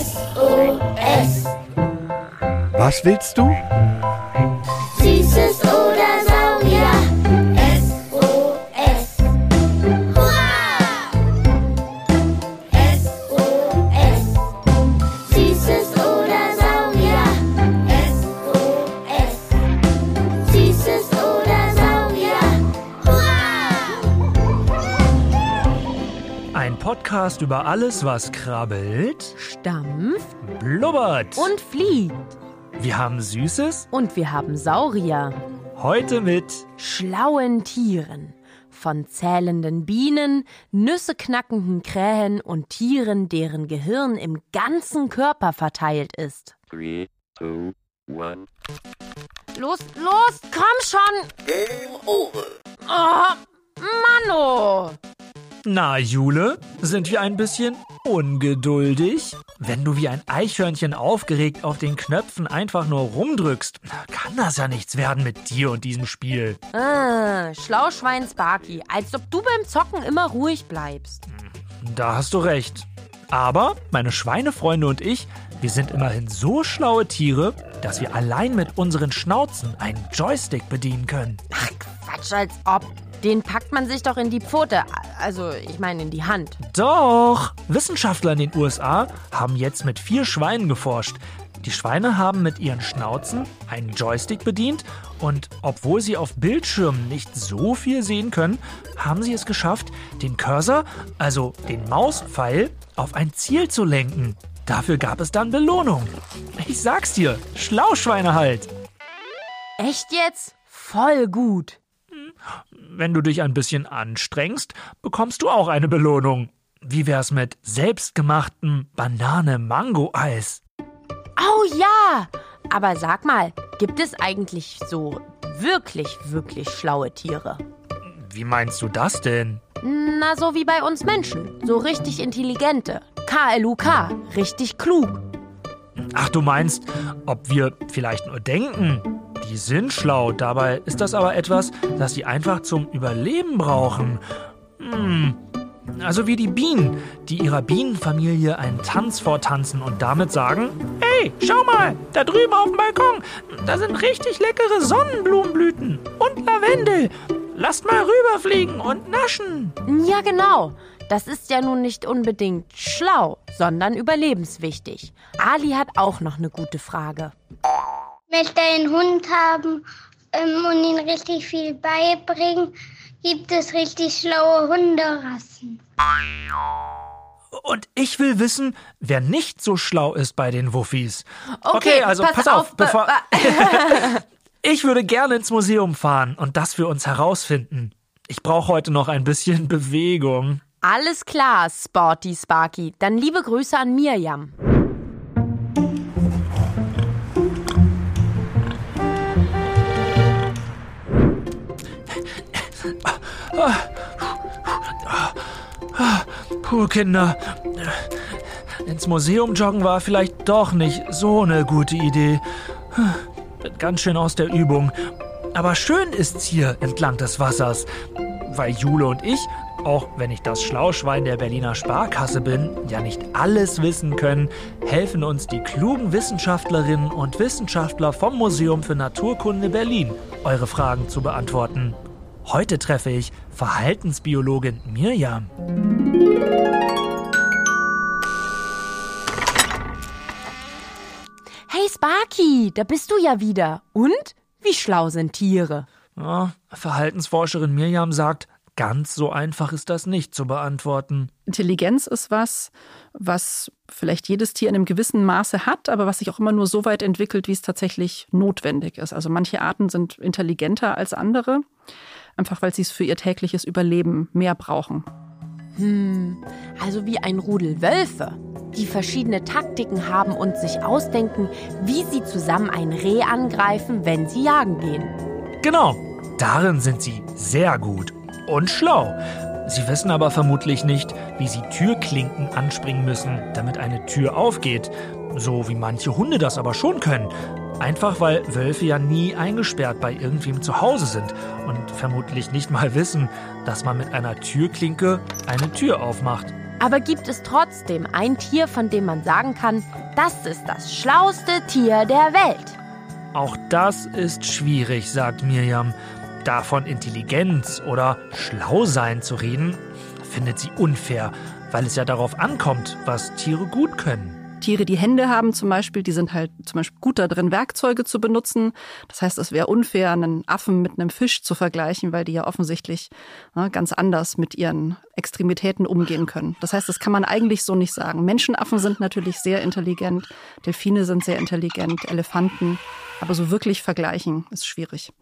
SOS. Was willst du? Podcast über alles, was krabbelt, Stampft blubbert. und fliegt. wir haben Süßes Und wir haben Saurier. heute mit Schlauen Tieren. Von zählenden Bienen, Nüsse knackenden Krähen und Tieren, deren Gehirn im ganzen Körper verteilt ist. Three, two, one. Los, los, komm schon! Game over. Oh, Manno! Na, Jule, sind wir ein bisschen ungeduldig? Wenn du wie ein Eichhörnchen aufgeregt auf den Knöpfen einfach nur rumdrückst, kann das ja nichts werden mit dir und diesem Spiel. Ah, Schlauschwein Sparky, als ob du beim Zocken immer ruhig bleibst. Da hast du recht. Aber meine Schweinefreunde und ich, wir sind immerhin so schlaue Tiere, dass wir allein mit unseren Schnauzen einen Joystick bedienen können. Ach, Quatsch, als ob. Den packt man sich doch in die Pfote. Also, ich meine in die Hand. Doch! Wissenschaftler in den USA haben jetzt mit vier Schweinen geforscht. Die Schweine haben mit ihren Schnauzen einen Joystick bedient und obwohl sie auf Bildschirmen nicht so viel sehen können, haben sie es geschafft, den Cursor, also den Mauspfeil, auf ein Ziel zu lenken. Dafür gab es dann Belohnung. Ich sag's dir, Schlauschweine halt. Echt jetzt? Voll gut. Wenn du dich ein bisschen anstrengst, bekommst du auch eine Belohnung. Wie wär's mit selbstgemachtem Banane-Mango-Eis? Oh ja! Aber sag mal, gibt es eigentlich so wirklich, wirklich schlaue Tiere? Wie meinst du das denn? Na, so wie bei uns Menschen. So richtig intelligente. KLUK. Richtig klug. Ach, du meinst, ob wir vielleicht nur denken? Die sind schlau, dabei ist das aber etwas, das sie einfach zum Überleben brauchen. Hm. Also wie die Bienen, die ihrer Bienenfamilie einen Tanz vortanzen und damit sagen, hey, schau mal, da drüben auf dem Balkon, da sind richtig leckere Sonnenblumenblüten und Lavendel. Lasst mal rüberfliegen und naschen. Ja, genau. Das ist ja nun nicht unbedingt schlau, sondern überlebenswichtig. Ali hat auch noch eine gute Frage. Möchte einen Hund haben ähm, und ihn richtig viel beibringen, gibt es richtig schlaue Hunderassen. Und ich will wissen, wer nicht so schlau ist bei den Wuffis. Okay, also pass pass, auf, auf, be- bevor. ich würde gerne ins Museum fahren und das für uns herausfinden. Ich brauche heute noch ein bisschen Bewegung. Alles klar, Sporty Sparky. Dann liebe Grüße an Mirjam. Puh, Kinder. Ins Museum joggen war vielleicht doch nicht so eine gute Idee. Bin ganz schön aus der Übung. Aber schön ist's hier entlang des Wassers. Weil Jule und ich, auch wenn ich das Schlauschwein der Berliner Sparkasse bin, ja nicht alles wissen können, helfen uns die klugen Wissenschaftlerinnen und Wissenschaftler vom Museum für Naturkunde Berlin, eure Fragen zu beantworten. Heute treffe ich Verhaltensbiologin Mirjam. Hey Sparky, da bist du ja wieder. Und? Wie schlau sind Tiere? Ja, Verhaltensforscherin Mirjam sagt, ganz so einfach ist das nicht zu beantworten. Intelligenz ist was, was vielleicht jedes Tier in einem gewissen Maße hat, aber was sich auch immer nur so weit entwickelt, wie es tatsächlich notwendig ist. Also manche Arten sind intelligenter als andere, einfach weil sie es für ihr tägliches Überleben mehr brauchen. Also wie ein Rudel Wölfe, die verschiedene Taktiken haben und sich ausdenken, wie sie zusammen ein Reh angreifen, wenn sie jagen gehen. Genau, darin sind sie sehr gut und schlau. Sie wissen aber vermutlich nicht, wie sie Türklinken anspringen müssen, damit eine Tür aufgeht. So wie manche Hunde das aber schon können. Einfach weil Wölfe ja nie eingesperrt bei irgendwem zu Hause sind und vermutlich nicht mal wissen, dass man mit einer Türklinke eine Tür aufmacht. Aber gibt es trotzdem ein Tier, von dem man sagen kann, das ist das schlauste Tier der Welt? Auch das ist schwierig, sagt Mirjam. Davon Intelligenz oder Schlausein zu reden, findet sie unfair, weil es ja darauf ankommt, was Tiere gut können. Tiere, die Hände haben zum Beispiel, die sind halt zum Beispiel gut da drin, Werkzeuge zu benutzen. Das heißt, es wäre unfair, einen Affen mit einem Fisch zu vergleichen, weil die ja offensichtlich ne, ganz anders mit ihren Extremitäten umgehen können. Das heißt, das kann man eigentlich so nicht sagen. Menschenaffen sind natürlich sehr intelligent, Delfine sind sehr intelligent, Elefanten. Aber so wirklich vergleichen ist schwierig.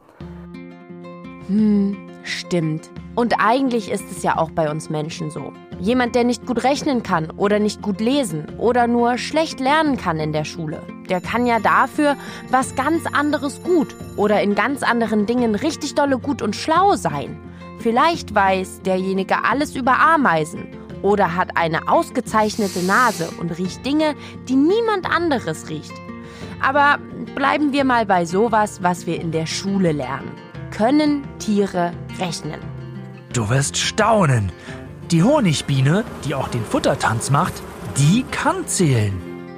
Hm, stimmt. Und eigentlich ist es ja auch bei uns Menschen so. Jemand, der nicht gut rechnen kann oder nicht gut lesen oder nur schlecht lernen kann in der Schule, der kann ja dafür was ganz anderes gut oder in ganz anderen Dingen richtig dolle gut und schlau sein. Vielleicht weiß derjenige alles über Ameisen oder hat eine ausgezeichnete Nase und riecht Dinge, die niemand anderes riecht. Aber bleiben wir mal bei sowas, was wir in der Schule lernen. Können Tiere rechnen? Du wirst staunen. Die Honigbiene, die auch den Futtertanz macht, die kann zählen.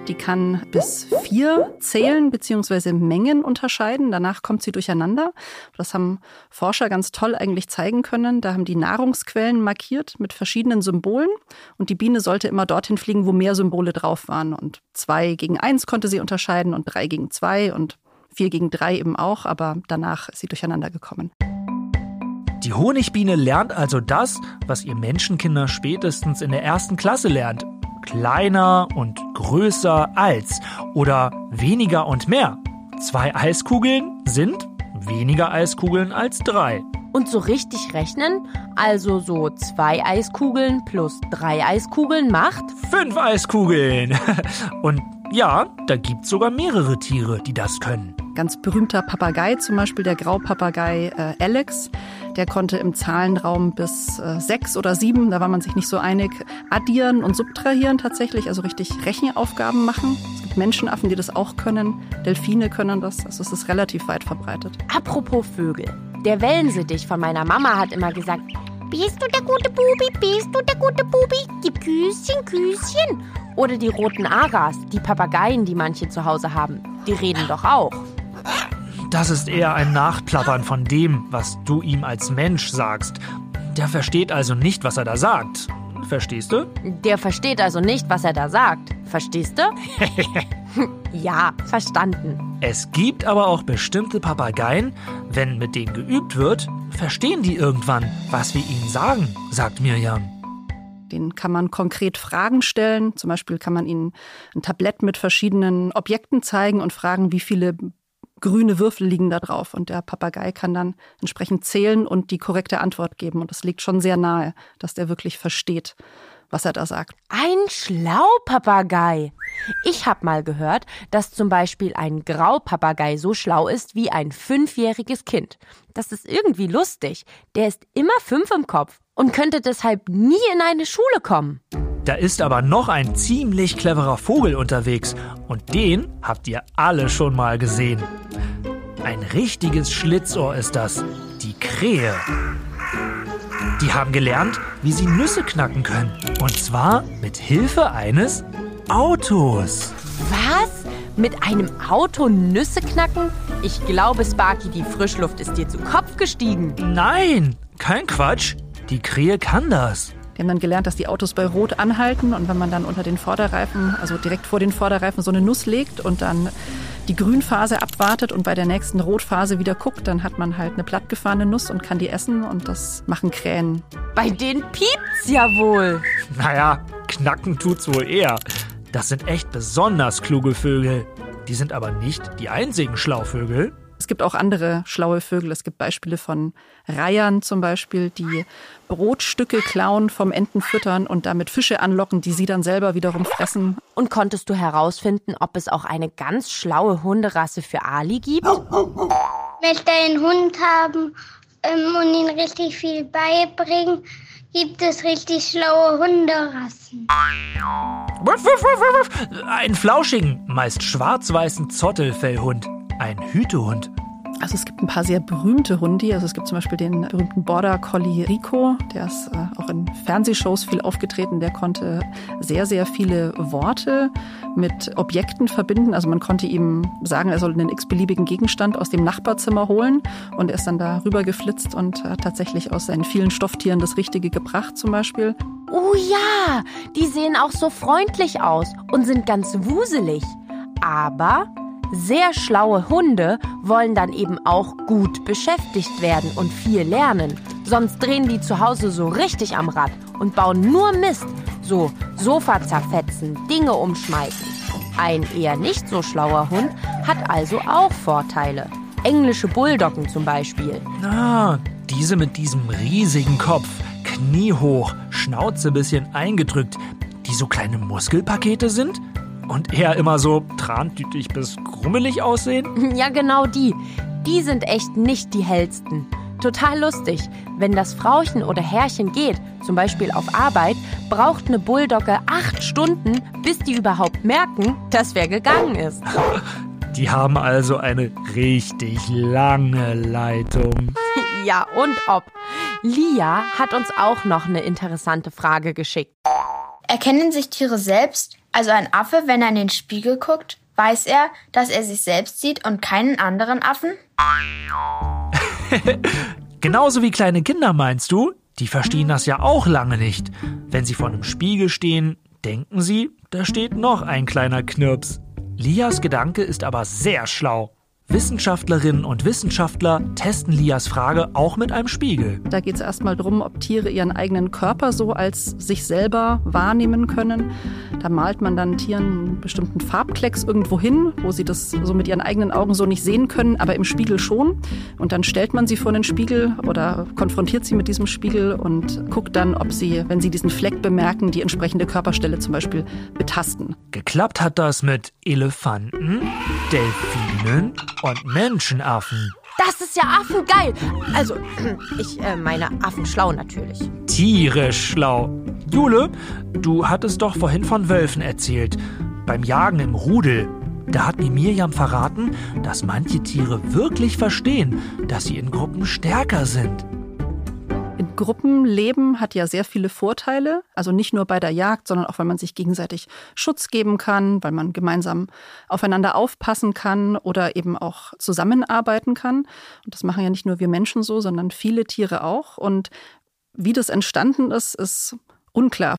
Die kann bis vier zählen bzw. Mengen unterscheiden. Danach kommt sie durcheinander. Das haben Forscher ganz toll eigentlich zeigen können. Da haben die Nahrungsquellen markiert mit verschiedenen Symbolen. Und die Biene sollte immer dorthin fliegen, wo mehr Symbole drauf waren. Und zwei gegen eins konnte sie unterscheiden und drei gegen zwei und vier gegen drei eben auch. Aber danach ist sie durcheinander gekommen. Die Honigbiene lernt also das, was ihr Menschenkinder spätestens in der ersten Klasse lernt. Kleiner und größer als oder weniger und mehr. Zwei Eiskugeln sind weniger Eiskugeln als drei. Und so richtig rechnen, also so zwei Eiskugeln plus drei Eiskugeln macht Fünf Eiskugeln. Und ja, da gibt's sogar mehrere Tiere, die das können. Ganz berühmter Papagei, zum Beispiel der Graupapagei äh, Alex, der konnte im Zahlenraum bis äh, sechs oder sieben, da war man sich nicht so einig, addieren und subtrahieren tatsächlich, also richtig Rechenaufgaben machen. Es gibt Menschenaffen, die das auch können. Delfine können das, also es ist relativ weit verbreitet. Apropos Vögel. Der Wellensittich von meiner Mama hat immer gesagt, bist du der gute Bubi, bist du der gute Bubi, gib Küsschen, Küsschen. Oder die roten Aras, die Papageien, die manche zu Hause haben, die reden doch auch. Das ist eher ein Nachplappern von dem, was du ihm als Mensch sagst. Der versteht also nicht, was er da sagt. Verstehst du? Der versteht also nicht, was er da sagt. Verstehst du? ja, verstanden. Es gibt aber auch bestimmte Papageien, wenn mit denen geübt wird, verstehen die irgendwann, was wir ihnen sagen, sagt Mirjam. Den kann man konkret Fragen stellen. Zum Beispiel kann man ihnen ein Tablett mit verschiedenen Objekten zeigen und fragen, wie viele grüne Würfel liegen da drauf. Und der Papagei kann dann entsprechend zählen und die korrekte Antwort geben. Und das liegt schon sehr nahe, dass der wirklich versteht, was er da sagt. Ein Schlaupapagei. Ich habe mal gehört, dass zum Beispiel ein Graupapagei so schlau ist wie ein fünfjähriges Kind. Das ist irgendwie lustig. Der ist immer fünf im Kopf und könnte deshalb nie in eine Schule kommen. Da ist aber noch ein ziemlich cleverer Vogel unterwegs und den habt ihr alle schon mal gesehen. Ein richtiges Schlitzohr ist das, die Krähe. Die haben gelernt, wie sie Nüsse knacken können. Und zwar mit Hilfe eines Autos. Was? Mit einem Auto Nüsse knacken? Ich glaube, Sparky, die Frischluft ist dir zu Kopf gestiegen. Nein, kein Quatsch. Die Krähe kann das. Die haben dann gelernt, dass die Autos bei Rot anhalten und wenn man dann unter den Vorderreifen, also direkt vor den Vorderreifen so eine Nuss legt und dann die Grünphase abwartet und bei der nächsten Rotphase wieder guckt, dann hat man halt eine plattgefahrene Nuss und kann die essen und das machen Krähen. Bei denen piept's ja wohl. Naja, knacken tut's wohl eher. Das sind echt besonders kluge Vögel. Die sind aber nicht die einzigen Schlauvögel. Es gibt auch andere schlaue Vögel. Es gibt Beispiele von Reihern zum Beispiel, die Brotstücke klauen, vom Enten füttern und damit Fische anlocken, die sie dann selber wiederum fressen. Und konntest du herausfinden, ob es auch eine ganz schlaue Hunderasse für Ali gibt? Möchte einen Hund haben ähm, und ihn richtig viel beibringen, gibt es richtig schlaue Hunderassen. Wuff, wuff, wuff, wuff. Einen flauschigen, meist schwarz-weißen Zottelfellhund. Ein Hütehund? Also es gibt ein paar sehr berühmte Hundi. Also es gibt zum Beispiel den berühmten Border Collie Rico, der ist äh, auch in Fernsehshows viel aufgetreten. Der konnte sehr, sehr viele Worte mit Objekten verbinden. Also man konnte ihm sagen, er soll einen x-beliebigen Gegenstand aus dem Nachbarzimmer holen und er ist dann da rüber geflitzt und hat tatsächlich aus seinen vielen Stofftieren das Richtige gebracht zum Beispiel. Oh ja, die sehen auch so freundlich aus und sind ganz wuselig. Aber sehr schlaue Hunde wollen dann eben auch gut beschäftigt werden und viel lernen. Sonst drehen die zu Hause so richtig am Rad und bauen nur Mist. So Sofa zerfetzen, Dinge umschmeißen. Ein eher nicht so schlauer Hund hat also auch Vorteile. Englische Bulldoggen zum Beispiel. Ah, diese mit diesem riesigen Kopf, kniehoch, Schnauze bisschen eingedrückt, die so kleine Muskelpakete sind? Und eher immer so trantütig bis grummelig aussehen? Ja, genau die. Die sind echt nicht die hellsten. Total lustig. Wenn das Frauchen oder Herrchen geht, zum Beispiel auf Arbeit, braucht eine Bulldogge acht Stunden, bis die überhaupt merken, dass wer gegangen ist. Die haben also eine richtig lange Leitung. Ja, und ob. Lia hat uns auch noch eine interessante Frage geschickt. Erkennen sich Tiere selbst? Also ein Affe, wenn er in den Spiegel guckt, weiß er, dass er sich selbst sieht und keinen anderen Affen? Genauso wie kleine Kinder meinst du? Die verstehen das ja auch lange nicht. Wenn sie vor einem Spiegel stehen, denken sie, da steht noch ein kleiner Knirps. Lias Gedanke ist aber sehr schlau. Wissenschaftlerinnen und Wissenschaftler testen Lias Frage auch mit einem Spiegel. Da geht es erstmal darum, ob Tiere ihren eigenen Körper so als sich selber wahrnehmen können. Da malt man dann Tieren einen bestimmten Farbklecks irgendwo hin, wo sie das so mit ihren eigenen Augen so nicht sehen können, aber im Spiegel schon. Und dann stellt man sie vor den Spiegel oder konfrontiert sie mit diesem Spiegel und guckt dann, ob sie, wenn sie diesen Fleck bemerken, die entsprechende Körperstelle zum Beispiel betasten. Geklappt hat das mit Elefanten, Delfinen und Menschenaffen. Das ist ja affengeil. Also, ich äh, meine affenschlau natürlich. Tierisch schlau. Jule, du hattest doch vorhin von Wölfen erzählt. Beim Jagen im Rudel. Da hat mir Mirjam verraten, dass manche Tiere wirklich verstehen, dass sie in Gruppen stärker sind. Gruppenleben hat ja sehr viele Vorteile, also nicht nur bei der Jagd, sondern auch, weil man sich gegenseitig Schutz geben kann, weil man gemeinsam aufeinander aufpassen kann oder eben auch zusammenarbeiten kann. Und das machen ja nicht nur wir Menschen so, sondern viele Tiere auch. Und wie das entstanden ist, ist unklar.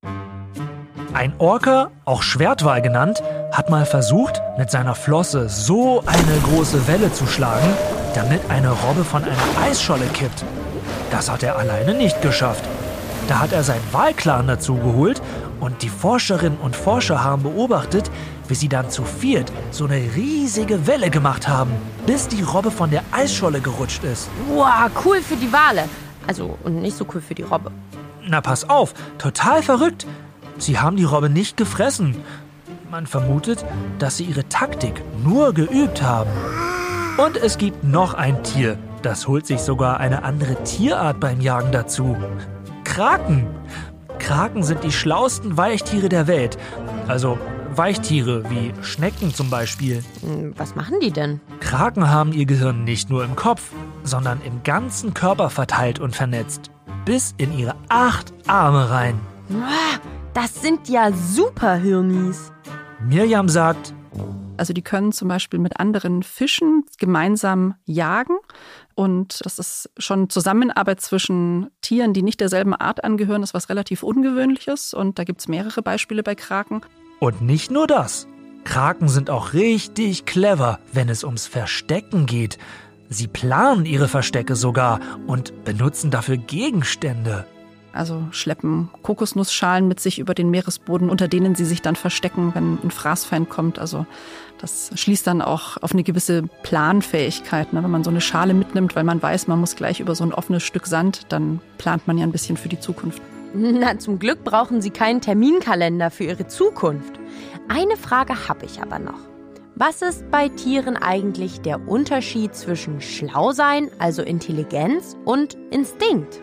Ein Orca, auch Schwertwal genannt, hat mal versucht, mit seiner Flosse so eine große Welle zu schlagen, damit eine Robbe von einer Eisscholle kippt. Das hat er alleine nicht geschafft. Da hat er seinen Wahlclan dazu geholt und die Forscherinnen und Forscher haben beobachtet, wie sie dann zu viert so eine riesige Welle gemacht haben, bis die Robbe von der Eisscholle gerutscht ist. Wow, cool für die Wale. Also, und nicht so cool für die Robbe. Na pass auf, total verrückt. Sie haben die Robbe nicht gefressen. Man vermutet, dass sie ihre Taktik nur geübt haben. Und es gibt noch ein Tier, das holt sich sogar eine andere Tierart beim Jagen dazu. Kraken. Kraken sind die schlauesten Weichtiere der Welt. Also Weichtiere wie Schnecken zum Beispiel. Hm, Was machen die denn? Kraken haben ihr Gehirn nicht nur im Kopf, sondern im ganzen Körper verteilt und vernetzt. Bis in ihre acht Arme rein. Das sind ja super Hirnis. Mirjam sagt, Also die können zum Beispiel mit anderen Fischen gemeinsam jagen. Und das ist schon Zusammenarbeit zwischen Tieren, die nicht derselben Art angehören, ist was relativ Ungewöhnliches. Und da gibt es mehrere Beispiele bei Kraken. Und nicht nur das. Kraken sind auch richtig clever, wenn es ums Verstecken geht. Sie planen ihre Verstecke sogar und benutzen dafür Gegenstände. Also schleppen Kokosnussschalen mit sich über den Meeresboden, unter denen sie sich dann verstecken, wenn ein Fraßfeind kommt. Also das schließt dann auch auf eine gewisse Planfähigkeit. Ne? Wenn man so eine Schale mitnimmt, weil man weiß, man muss gleich über so ein offenes Stück Sand, dann plant man ja ein bisschen für die Zukunft. Na, zum Glück brauchen sie keinen Terminkalender für ihre Zukunft. Eine Frage habe ich aber noch. Was ist bei Tieren eigentlich der Unterschied zwischen schlau sein, also Intelligenz, und Instinkt?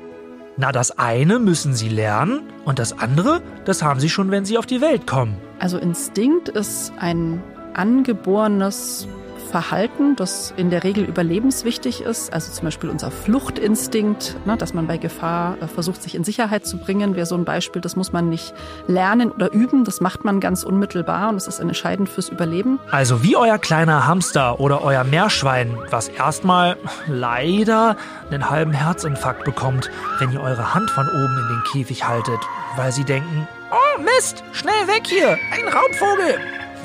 Na, das eine müssen sie lernen und das andere, das haben sie schon, wenn sie auf die Welt kommen. Also Instinkt ist ein angeborenes Verhalten, das in der Regel überlebenswichtig ist, also zum Beispiel unser Fluchtinstinkt, ne, dass man bei Gefahr äh, versucht, sich in Sicherheit zu bringen, wäre so ein Beispiel, das muss man nicht lernen oder üben, das macht man ganz unmittelbar und es ist entscheidend fürs Überleben. Also wie euer kleiner Hamster oder euer Meerschwein, was erstmal leider einen halben Herzinfarkt bekommt, wenn ihr eure Hand von oben in den Käfig haltet, weil sie denken, oh Mist, schnell weg hier, ein Raubvogel.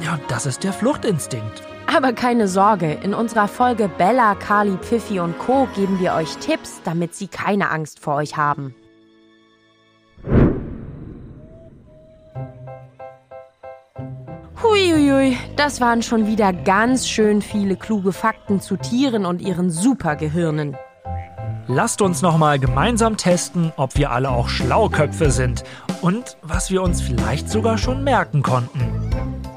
Ja, das ist der Fluchtinstinkt. Aber keine Sorge, in unserer Folge Bella, Carly, Pfiffy und Co. geben wir euch Tipps, damit sie keine Angst vor euch haben. Huiuiui, das waren schon wieder ganz schön viele kluge Fakten zu Tieren und ihren Supergehirnen. Lasst uns nochmal gemeinsam testen, ob wir alle auch Schlauköpfe sind und was wir uns vielleicht sogar schon merken konnten.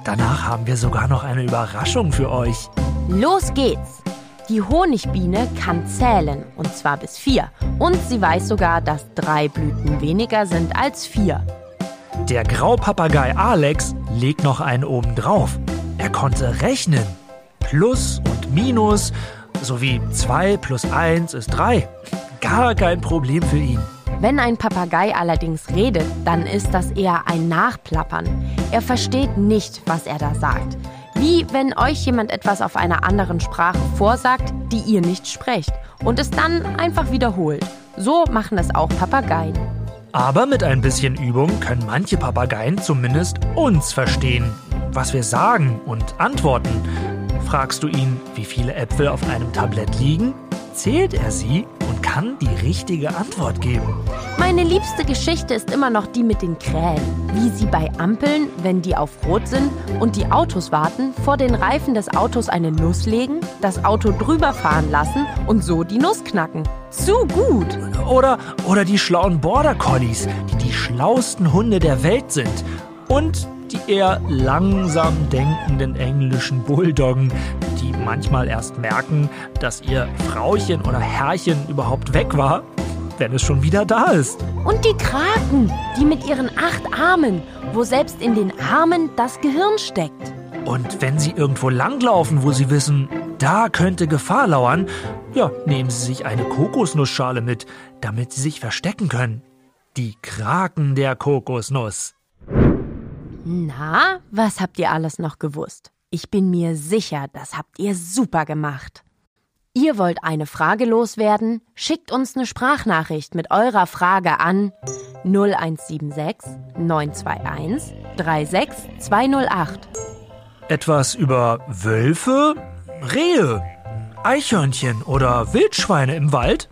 Danach haben wir sogar noch eine Überraschung für euch. Los geht's! Die Honigbiene kann zählen, und zwar bis vier. Und sie weiß sogar, dass drei Blüten weniger sind als vier. Der Graupapagei Alex legt noch einen oben drauf. Er konnte rechnen. Plus und Minus sowie 2 plus 1 ist 3. Gar kein Problem für ihn. Wenn ein Papagei allerdings redet, dann ist das eher ein Nachplappern. Er versteht nicht, was er da sagt. Wie wenn euch jemand etwas auf einer anderen Sprache vorsagt, die ihr nicht sprecht und es dann einfach wiederholt. So machen es auch Papageien. Aber mit ein bisschen Übung können manche Papageien zumindest uns verstehen, was wir sagen und antworten. Fragst du ihn, wie viele Äpfel auf einem Tablett liegen, zählt er sie und kann die richtige Antwort geben. Meine liebste Geschichte ist immer noch die mit den Krähen. Wie sie bei Ampeln, wenn die auf Rot sind und die Autos warten, vor den Reifen des Autos eine Nuss legen, das Auto drüber fahren lassen und so die Nuss knacken. Zu gut! Oder, oder die schlauen Border Collies, die die schlausten Hunde der Welt sind. Und die eher langsam denkenden englischen Bulldoggen, die manchmal erst merken, dass ihr Frauchen oder Herrchen überhaupt weg war, wenn es schon wieder da ist. Und die Kraken, die mit ihren acht Armen, wo selbst in den Armen das Gehirn steckt. Und wenn sie irgendwo langlaufen, wo sie wissen, da könnte Gefahr lauern, ja, nehmen sie sich eine Kokosnussschale mit, damit sie sich verstecken können. Die Kraken der Kokosnuss. Na, was habt ihr alles noch gewusst? Ich bin mir sicher, das habt ihr super gemacht. Ihr wollt eine Frage loswerden? Schickt uns eine Sprachnachricht mit eurer Frage an 0176 921 36208. Etwas über Wölfe, Rehe, Eichhörnchen oder Wildschweine im Wald?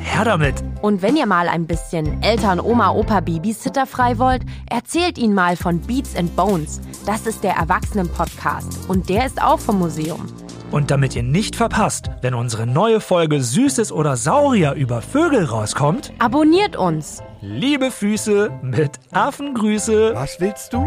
Her damit! Und wenn ihr mal ein bisschen Eltern, Oma, Opa, Babysitter frei wollt, erzählt ihnen mal von Beats and Bones. Das ist der Erwachsenen-Podcast und der ist auch vom Museum. Und damit ihr nicht verpasst, wenn unsere neue Folge Süßes oder Saurier über Vögel rauskommt, Abonniert uns! liebe Füße mit Affengrüße. Was willst du?